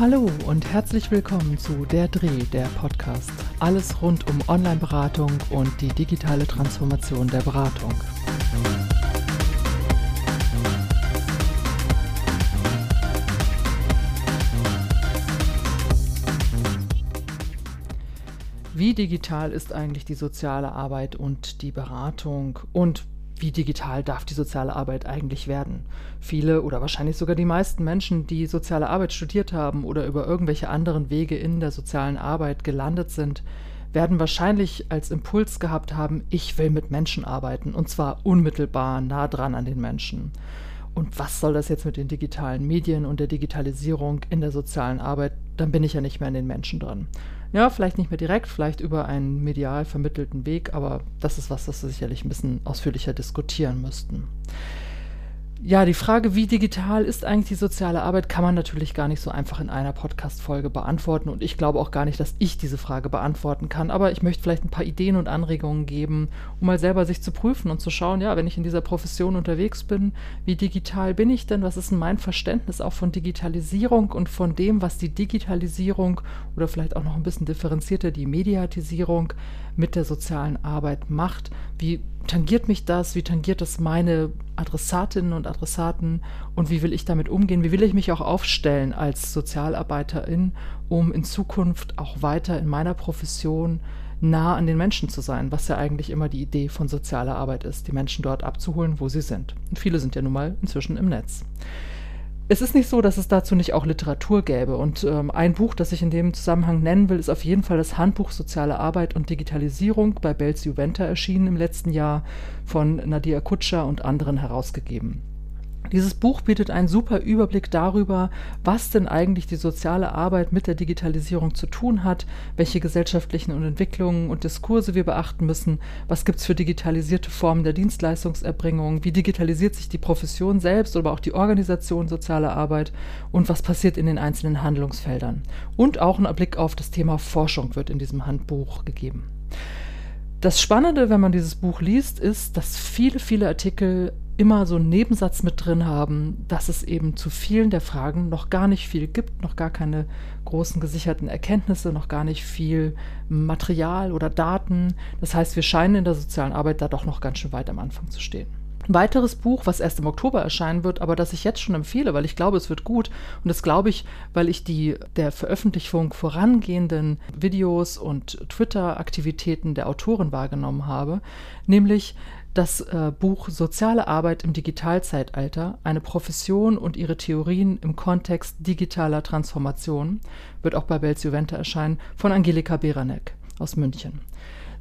Hallo und herzlich willkommen zu Der Dreh, der Podcast. Alles rund um Online-Beratung und die digitale Transformation der Beratung. Wie digital ist eigentlich die soziale Arbeit und die Beratung und wie digital darf die soziale Arbeit eigentlich werden? Viele oder wahrscheinlich sogar die meisten Menschen, die soziale Arbeit studiert haben oder über irgendwelche anderen Wege in der sozialen Arbeit gelandet sind, werden wahrscheinlich als Impuls gehabt haben, ich will mit Menschen arbeiten und zwar unmittelbar nah dran an den Menschen. Und was soll das jetzt mit den digitalen Medien und der Digitalisierung in der sozialen Arbeit? Dann bin ich ja nicht mehr an den Menschen dran. Ja, vielleicht nicht mehr direkt, vielleicht über einen medial vermittelten Weg, aber das ist was, das wir sicherlich ein bisschen ausführlicher diskutieren müssten. Ja, die Frage, wie digital ist eigentlich die soziale Arbeit, kann man natürlich gar nicht so einfach in einer Podcast-Folge beantworten. Und ich glaube auch gar nicht, dass ich diese Frage beantworten kann. Aber ich möchte vielleicht ein paar Ideen und Anregungen geben, um mal selber sich zu prüfen und zu schauen, ja, wenn ich in dieser Profession unterwegs bin, wie digital bin ich denn? Was ist denn mein Verständnis auch von Digitalisierung und von dem, was die Digitalisierung oder vielleicht auch noch ein bisschen differenzierter die Mediatisierung mit der sozialen Arbeit macht? Wie tangiert mich das? Wie tangiert das meine Adressatinnen und Adressaten? Und wie will ich damit umgehen? Wie will ich mich auch aufstellen als Sozialarbeiterin, um in Zukunft auch weiter in meiner Profession nah an den Menschen zu sein, was ja eigentlich immer die Idee von sozialer Arbeit ist, die Menschen dort abzuholen, wo sie sind. Und viele sind ja nun mal inzwischen im Netz es ist nicht so, dass es dazu nicht auch Literatur gäbe. Und ähm, ein Buch, das ich in dem Zusammenhang nennen will, ist auf jeden Fall das Handbuch Soziale Arbeit und Digitalisierung bei Belz Juventa erschienen im letzten Jahr von Nadia Kutscher und anderen herausgegeben. Dieses Buch bietet einen super Überblick darüber, was denn eigentlich die soziale Arbeit mit der Digitalisierung zu tun hat, welche gesellschaftlichen und Entwicklungen und Diskurse wir beachten müssen, was gibt es für digitalisierte Formen der Dienstleistungserbringung, wie digitalisiert sich die Profession selbst, aber auch die Organisation sozialer Arbeit und was passiert in den einzelnen Handlungsfeldern. Und auch ein Blick auf das Thema Forschung wird in diesem Handbuch gegeben. Das Spannende, wenn man dieses Buch liest, ist, dass viele, viele Artikel immer so einen Nebensatz mit drin haben, dass es eben zu vielen der Fragen noch gar nicht viel gibt, noch gar keine großen gesicherten Erkenntnisse, noch gar nicht viel Material oder Daten. Das heißt, wir scheinen in der sozialen Arbeit da doch noch ganz schön weit am Anfang zu stehen. Ein weiteres Buch, was erst im Oktober erscheinen wird, aber das ich jetzt schon empfehle, weil ich glaube, es wird gut. Und das glaube ich, weil ich die der Veröffentlichung vorangehenden Videos und Twitter-Aktivitäten der Autorin wahrgenommen habe, nämlich das äh, Buch Soziale Arbeit im Digitalzeitalter, eine Profession und ihre Theorien im Kontext digitaler Transformation, wird auch bei Belz Juventa erscheinen, von Angelika Beranek aus München.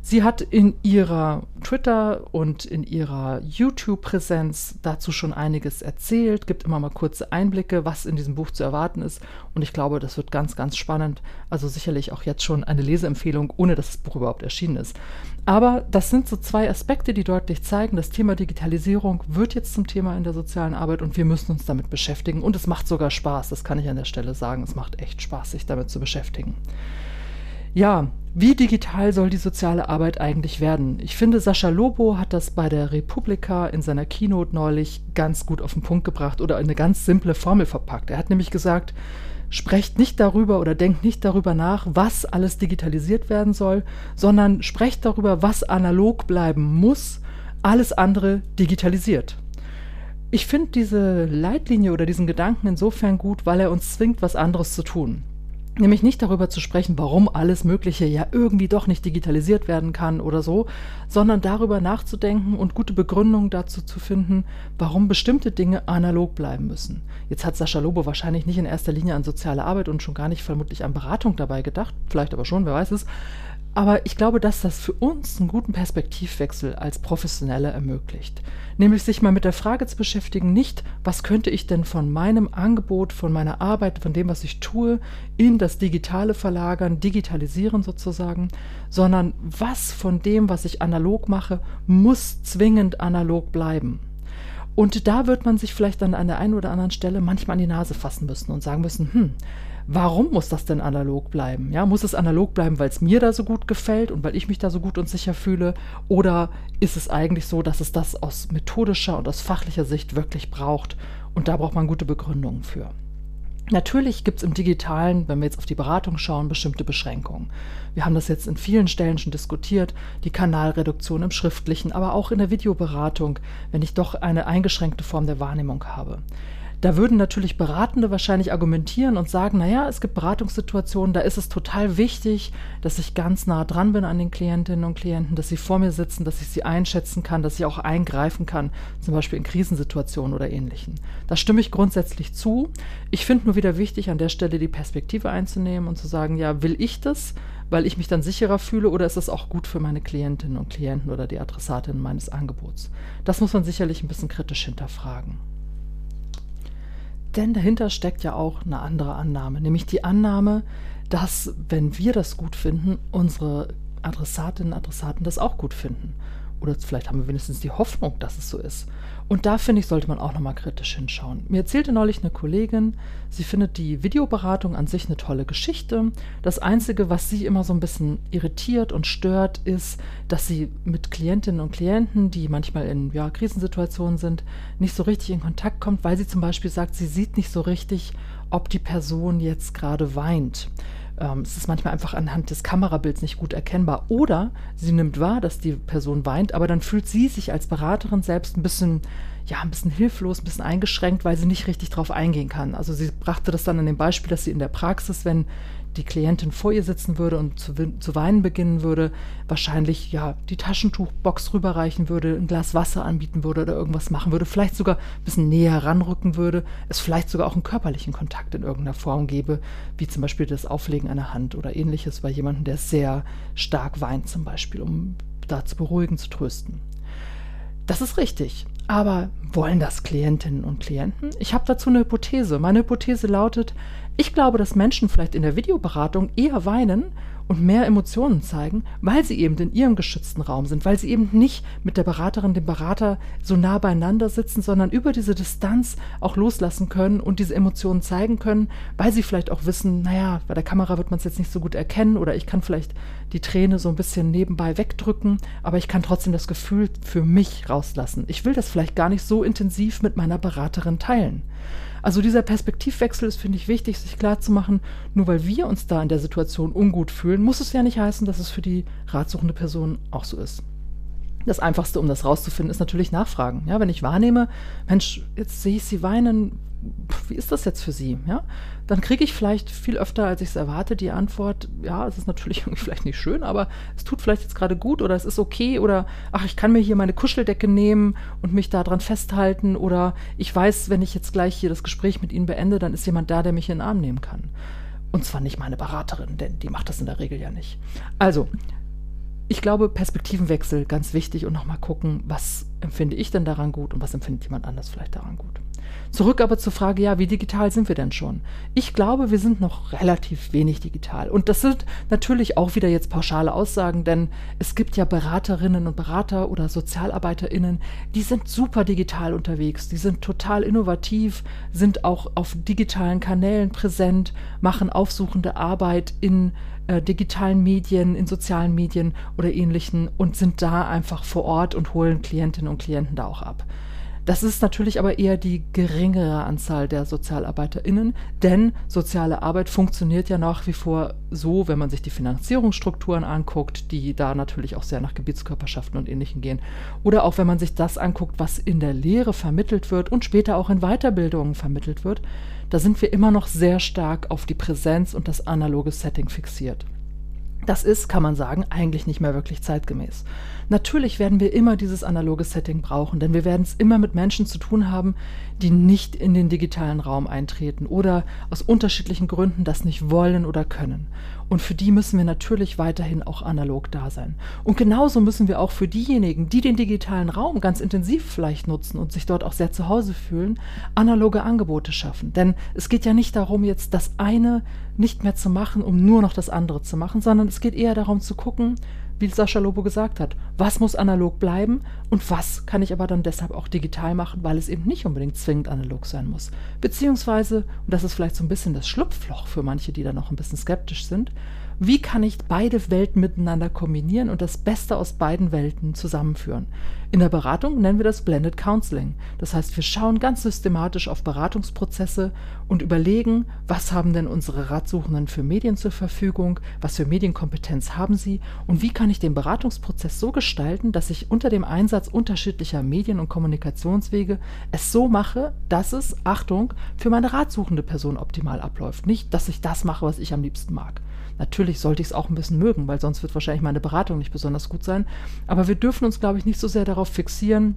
Sie hat in ihrer Twitter und in ihrer YouTube-Präsenz dazu schon einiges erzählt, gibt immer mal kurze Einblicke, was in diesem Buch zu erwarten ist. Und ich glaube, das wird ganz, ganz spannend. Also sicherlich auch jetzt schon eine Leseempfehlung, ohne dass das Buch überhaupt erschienen ist. Aber das sind so zwei Aspekte, die deutlich zeigen, das Thema Digitalisierung wird jetzt zum Thema in der sozialen Arbeit und wir müssen uns damit beschäftigen. Und es macht sogar Spaß, das kann ich an der Stelle sagen. Es macht echt Spaß, sich damit zu beschäftigen. Ja, wie digital soll die soziale Arbeit eigentlich werden? Ich finde, Sascha Lobo hat das bei der Republika in seiner Keynote neulich ganz gut auf den Punkt gebracht oder eine ganz simple Formel verpackt. Er hat nämlich gesagt, sprecht nicht darüber oder denkt nicht darüber nach, was alles digitalisiert werden soll, sondern sprecht darüber, was analog bleiben muss, alles andere digitalisiert. Ich finde diese Leitlinie oder diesen Gedanken insofern gut, weil er uns zwingt, was anderes zu tun. Nämlich nicht darüber zu sprechen, warum alles Mögliche ja irgendwie doch nicht digitalisiert werden kann oder so, sondern darüber nachzudenken und gute Begründungen dazu zu finden, warum bestimmte Dinge analog bleiben müssen. Jetzt hat Sascha Lobo wahrscheinlich nicht in erster Linie an soziale Arbeit und schon gar nicht vermutlich an Beratung dabei gedacht, vielleicht aber schon, wer weiß es. Aber ich glaube, dass das für uns einen guten Perspektivwechsel als Professionelle ermöglicht. Nämlich sich mal mit der Frage zu beschäftigen, nicht, was könnte ich denn von meinem Angebot, von meiner Arbeit, von dem, was ich tue, in das Digitale verlagern, digitalisieren sozusagen, sondern was von dem, was ich analog mache, muss zwingend analog bleiben. Und da wird man sich vielleicht dann an der einen oder anderen Stelle manchmal an die Nase fassen müssen und sagen müssen, hm, warum muss das denn analog bleiben? Ja, muss es analog bleiben, weil es mir da so gut gefällt und weil ich mich da so gut und sicher fühle? Oder ist es eigentlich so, dass es das aus methodischer und aus fachlicher Sicht wirklich braucht? Und da braucht man gute Begründungen für. Natürlich gibt es im digitalen, wenn wir jetzt auf die Beratung schauen, bestimmte Beschränkungen. Wir haben das jetzt in vielen Stellen schon diskutiert, die Kanalreduktion im schriftlichen, aber auch in der Videoberatung, wenn ich doch eine eingeschränkte Form der Wahrnehmung habe. Da würden natürlich Beratende wahrscheinlich argumentieren und sagen, naja, es gibt Beratungssituationen, da ist es total wichtig, dass ich ganz nah dran bin an den Klientinnen und Klienten, dass sie vor mir sitzen, dass ich sie einschätzen kann, dass ich auch eingreifen kann, zum Beispiel in Krisensituationen oder ähnlichen. Da stimme ich grundsätzlich zu. Ich finde nur wieder wichtig, an der Stelle die Perspektive einzunehmen und zu sagen, ja, will ich das? weil ich mich dann sicherer fühle oder ist das auch gut für meine Klientinnen und Klienten oder die Adressatinnen meines Angebots? Das muss man sicherlich ein bisschen kritisch hinterfragen. Denn dahinter steckt ja auch eine andere Annahme, nämlich die Annahme, dass, wenn wir das gut finden, unsere Adressatinnen und Adressaten das auch gut finden. Oder vielleicht haben wir wenigstens die Hoffnung, dass es so ist. Und da finde ich, sollte man auch nochmal kritisch hinschauen. Mir erzählte neulich eine Kollegin, sie findet die Videoberatung an sich eine tolle Geschichte. Das Einzige, was sie immer so ein bisschen irritiert und stört, ist, dass sie mit Klientinnen und Klienten, die manchmal in ja, Krisensituationen sind, nicht so richtig in Kontakt kommt, weil sie zum Beispiel sagt, sie sieht nicht so richtig, ob die Person jetzt gerade weint. Ähm, es ist manchmal einfach anhand des Kamerabilds nicht gut erkennbar. Oder sie nimmt wahr, dass die Person weint, aber dann fühlt sie sich als Beraterin selbst ein bisschen, ja, ein bisschen hilflos, ein bisschen eingeschränkt, weil sie nicht richtig drauf eingehen kann. Also sie brachte das dann an dem Beispiel, dass sie in der Praxis, wenn die Klientin vor ihr sitzen würde und zu, zu, weinen beginnen würde, wahrscheinlich ja die Taschentuchbox rüberreichen würde, ein Glas Wasser anbieten würde oder irgendwas machen würde, vielleicht sogar ein bisschen näher ranrücken würde, es vielleicht sogar auch einen körperlichen Kontakt in irgendeiner Form gäbe, wie zum Beispiel das Auflegen einer Hand oder ähnliches bei jemandem, der sehr stark weint zum Beispiel, um da zu beruhigen, zu trösten. Das ist richtig. Aber wollen das Klientinnen und Klienten? Ich habe dazu eine Hypothese. Meine Hypothese lautet, ich glaube, dass Menschen vielleicht in der Videoberatung eher weinen und mehr Emotionen zeigen, weil sie eben in ihrem geschützten Raum sind, weil sie eben nicht mit der Beraterin, dem Berater so nah beieinander sitzen, sondern über diese Distanz auch loslassen können und diese Emotionen zeigen können, weil sie vielleicht auch wissen, naja, bei der Kamera wird man es jetzt nicht so gut erkennen oder ich kann vielleicht die Träne so ein bisschen nebenbei wegdrücken, aber ich kann trotzdem das Gefühl für mich rauslassen. Ich will das vielleicht gar nicht so intensiv mit meiner Beraterin teilen. Also dieser Perspektivwechsel ist, finde ich, wichtig, sich klarzumachen, nur weil wir uns da in der Situation ungut fühlen, muss es ja nicht heißen, dass es für die ratsuchende Person auch so ist. Das Einfachste, um das rauszufinden, ist natürlich Nachfragen. Ja, wenn ich wahrnehme, Mensch, jetzt sehe ich sie weinen, wie ist das jetzt für Sie? Ja, dann kriege ich vielleicht viel öfter, als ich es erwarte, die Antwort, ja, es ist natürlich irgendwie vielleicht nicht schön, aber es tut vielleicht jetzt gerade gut oder es ist okay oder ach, ich kann mir hier meine Kuscheldecke nehmen und mich daran festhalten oder ich weiß, wenn ich jetzt gleich hier das Gespräch mit Ihnen beende, dann ist jemand da, der mich in den Arm nehmen kann. Und zwar nicht meine Beraterin, denn die macht das in der Regel ja nicht. Also, ich glaube, Perspektivenwechsel ganz wichtig und nochmal gucken, was empfinde ich denn daran gut und was empfindet jemand anders vielleicht daran gut. Zurück aber zur Frage, ja, wie digital sind wir denn schon? Ich glaube, wir sind noch relativ wenig digital. Und das sind natürlich auch wieder jetzt pauschale Aussagen, denn es gibt ja Beraterinnen und Berater oder Sozialarbeiterinnen, die sind super digital unterwegs, die sind total innovativ, sind auch auf digitalen Kanälen präsent, machen aufsuchende Arbeit in äh, digitalen Medien, in sozialen Medien oder ähnlichen und sind da einfach vor Ort und holen Klientinnen und Klienten da auch ab. Das ist natürlich aber eher die geringere Anzahl der SozialarbeiterInnen, denn soziale Arbeit funktioniert ja nach wie vor so, wenn man sich die Finanzierungsstrukturen anguckt, die da natürlich auch sehr nach Gebietskörperschaften und Ähnlichem gehen. Oder auch wenn man sich das anguckt, was in der Lehre vermittelt wird und später auch in Weiterbildungen vermittelt wird, da sind wir immer noch sehr stark auf die Präsenz und das analoge Setting fixiert. Das ist, kann man sagen, eigentlich nicht mehr wirklich zeitgemäß. Natürlich werden wir immer dieses analoge Setting brauchen, denn wir werden es immer mit Menschen zu tun haben, die nicht in den digitalen Raum eintreten oder aus unterschiedlichen Gründen das nicht wollen oder können. Und für die müssen wir natürlich weiterhin auch analog da sein. Und genauso müssen wir auch für diejenigen, die den digitalen Raum ganz intensiv vielleicht nutzen und sich dort auch sehr zu Hause fühlen, analoge Angebote schaffen. Denn es geht ja nicht darum, jetzt das eine nicht mehr zu machen, um nur noch das andere zu machen, sondern es geht eher darum zu gucken, wie Sascha Lobo gesagt hat, was muss analog bleiben und was kann ich aber dann deshalb auch digital machen, weil es eben nicht unbedingt zwingend analog sein muss. Beziehungsweise, und das ist vielleicht so ein bisschen das Schlupfloch für manche, die da noch ein bisschen skeptisch sind, Wie kann ich beide Welten miteinander kombinieren und das Beste aus beiden Welten zusammenführen? In der Beratung nennen wir das Blended Counseling. Das heißt, wir schauen ganz systematisch auf Beratungsprozesse und überlegen, was haben denn unsere Ratsuchenden für Medien zur Verfügung, was für Medienkompetenz haben sie und wie kann ich den Beratungsprozess so gestalten, dass ich unter dem Einsatz unterschiedlicher Medien und Kommunikationswege es so mache, dass es, Achtung, für meine ratsuchende Person optimal abläuft. Nicht, dass ich das mache, was ich am liebsten mag. Natürlich sollte ich es auch ein bisschen mögen, weil sonst wird wahrscheinlich meine Beratung nicht besonders gut sein. Aber wir dürfen uns, glaube ich, nicht so sehr darauf fixieren,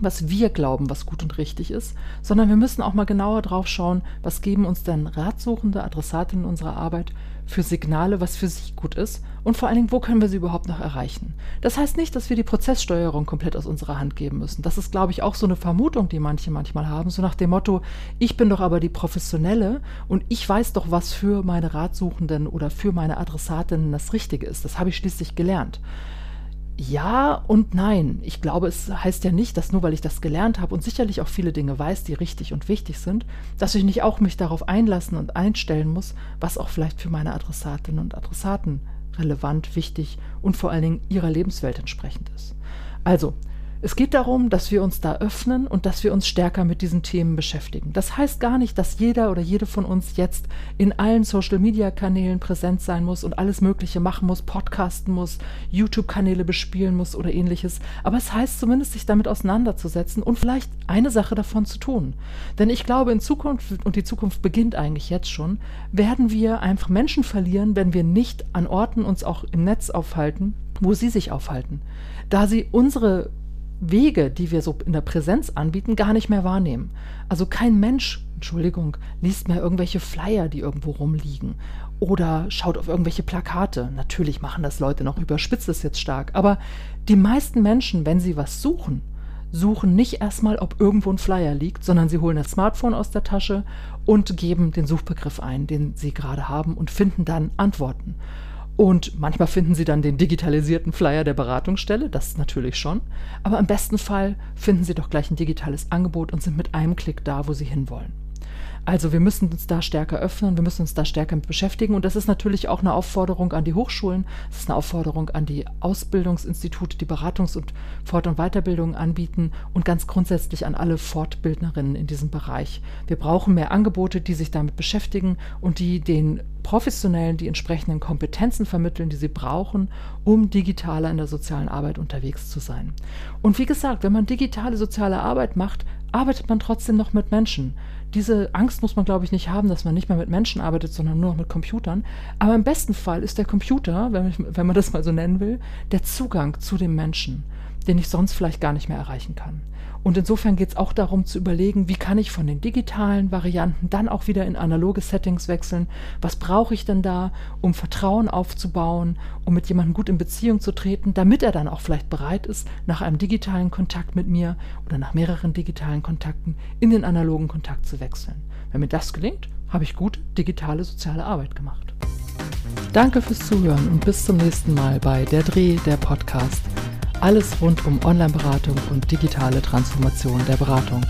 was wir glauben, was gut und richtig ist, sondern wir müssen auch mal genauer drauf schauen, was geben uns denn ratsuchende Adressatinnen unserer Arbeit für Signale, was für sie gut ist und vor allen Dingen, wo können wir sie überhaupt noch erreichen. Das heißt nicht, dass wir die Prozesssteuerung komplett aus unserer Hand geben müssen. Das ist, glaube ich, auch so eine Vermutung, die manche manchmal haben, so nach dem Motto, ich bin doch aber die Professionelle und ich weiß doch, was für meine Ratsuchenden oder für meine Adressatinnen das Richtige ist. Das habe ich schließlich gelernt. Ja und nein. Ich glaube, es heißt ja nicht, dass nur weil ich das gelernt habe und sicherlich auch viele Dinge weiß, die richtig und wichtig sind, dass ich nicht auch mich darauf einlassen und einstellen muss, was auch vielleicht für meine Adressatinnen und Adressaten relevant, wichtig und vor allen Dingen ihrer Lebenswelt entsprechend ist. Also, es geht darum, dass wir uns da öffnen und dass wir uns stärker mit diesen Themen beschäftigen. Das heißt gar nicht, dass jeder oder jede von uns jetzt in allen Social-Media-Kanälen präsent sein muss und alles Mögliche machen muss, podcasten muss, YouTube-Kanäle bespielen muss oder ähnliches. Aber es heißt zumindest, sich damit auseinanderzusetzen und vielleicht eine Sache davon zu tun. Denn ich glaube, in Zukunft, und die Zukunft beginnt eigentlich jetzt schon, werden wir einfach Menschen verlieren, wenn wir nicht an Orten uns auch im Netz aufhalten, wo sie sich aufhalten. Da sie unsere Wege, die wir so in der Präsenz anbieten, gar nicht mehr wahrnehmen. Also kein Mensch, Entschuldigung, liest mehr irgendwelche Flyer, die irgendwo rumliegen oder schaut auf irgendwelche Plakate. Natürlich machen das Leute noch, überspitzt es jetzt stark, aber die meisten Menschen, wenn sie was suchen, suchen nicht erstmal, ob irgendwo ein Flyer liegt, sondern sie holen das Smartphone aus der Tasche und geben den Suchbegriff ein, den sie gerade haben und finden dann Antworten. Und manchmal finden Sie dann den digitalisierten Flyer der Beratungsstelle, das natürlich schon. Aber im besten Fall finden Sie doch gleich ein digitales Angebot und sind mit einem Klick da, wo Sie hinwollen. Also wir müssen uns da stärker öffnen, wir müssen uns da stärker mit beschäftigen und das ist natürlich auch eine Aufforderung an die Hochschulen, das ist eine Aufforderung an die Ausbildungsinstitute, die Beratungs- und Fort- und Weiterbildung anbieten und ganz grundsätzlich an alle Fortbildnerinnen in diesem Bereich. Wir brauchen mehr Angebote, die sich damit beschäftigen und die den Professionellen die entsprechenden Kompetenzen vermitteln, die sie brauchen, um digitaler in der sozialen Arbeit unterwegs zu sein. Und wie gesagt, wenn man digitale soziale Arbeit macht, arbeitet man trotzdem noch mit Menschen. Diese Angst muss man, glaube ich, nicht haben, dass man nicht mehr mit Menschen arbeitet, sondern nur noch mit Computern. Aber im besten Fall ist der Computer, wenn, wenn man das mal so nennen will, der Zugang zu dem Menschen, den ich sonst vielleicht gar nicht mehr erreichen kann. Und insofern geht es auch darum zu überlegen, wie kann ich von den digitalen Varianten dann auch wieder in analoge Settings wechseln? Was brauche ich denn da, um Vertrauen aufzubauen, um mit jemandem gut in Beziehung zu treten, damit er dann auch vielleicht bereit ist, nach einem digitalen Kontakt mit mir oder nach mehreren digitalen Kontakten in den analogen Kontakt zu wechseln. Wenn mir das gelingt, habe ich gute digitale soziale Arbeit gemacht. Danke fürs Zuhören und bis zum nächsten Mal bei Der Dreh, der Podcast. Alles rund um Online-Beratung und digitale Transformation der Beratung.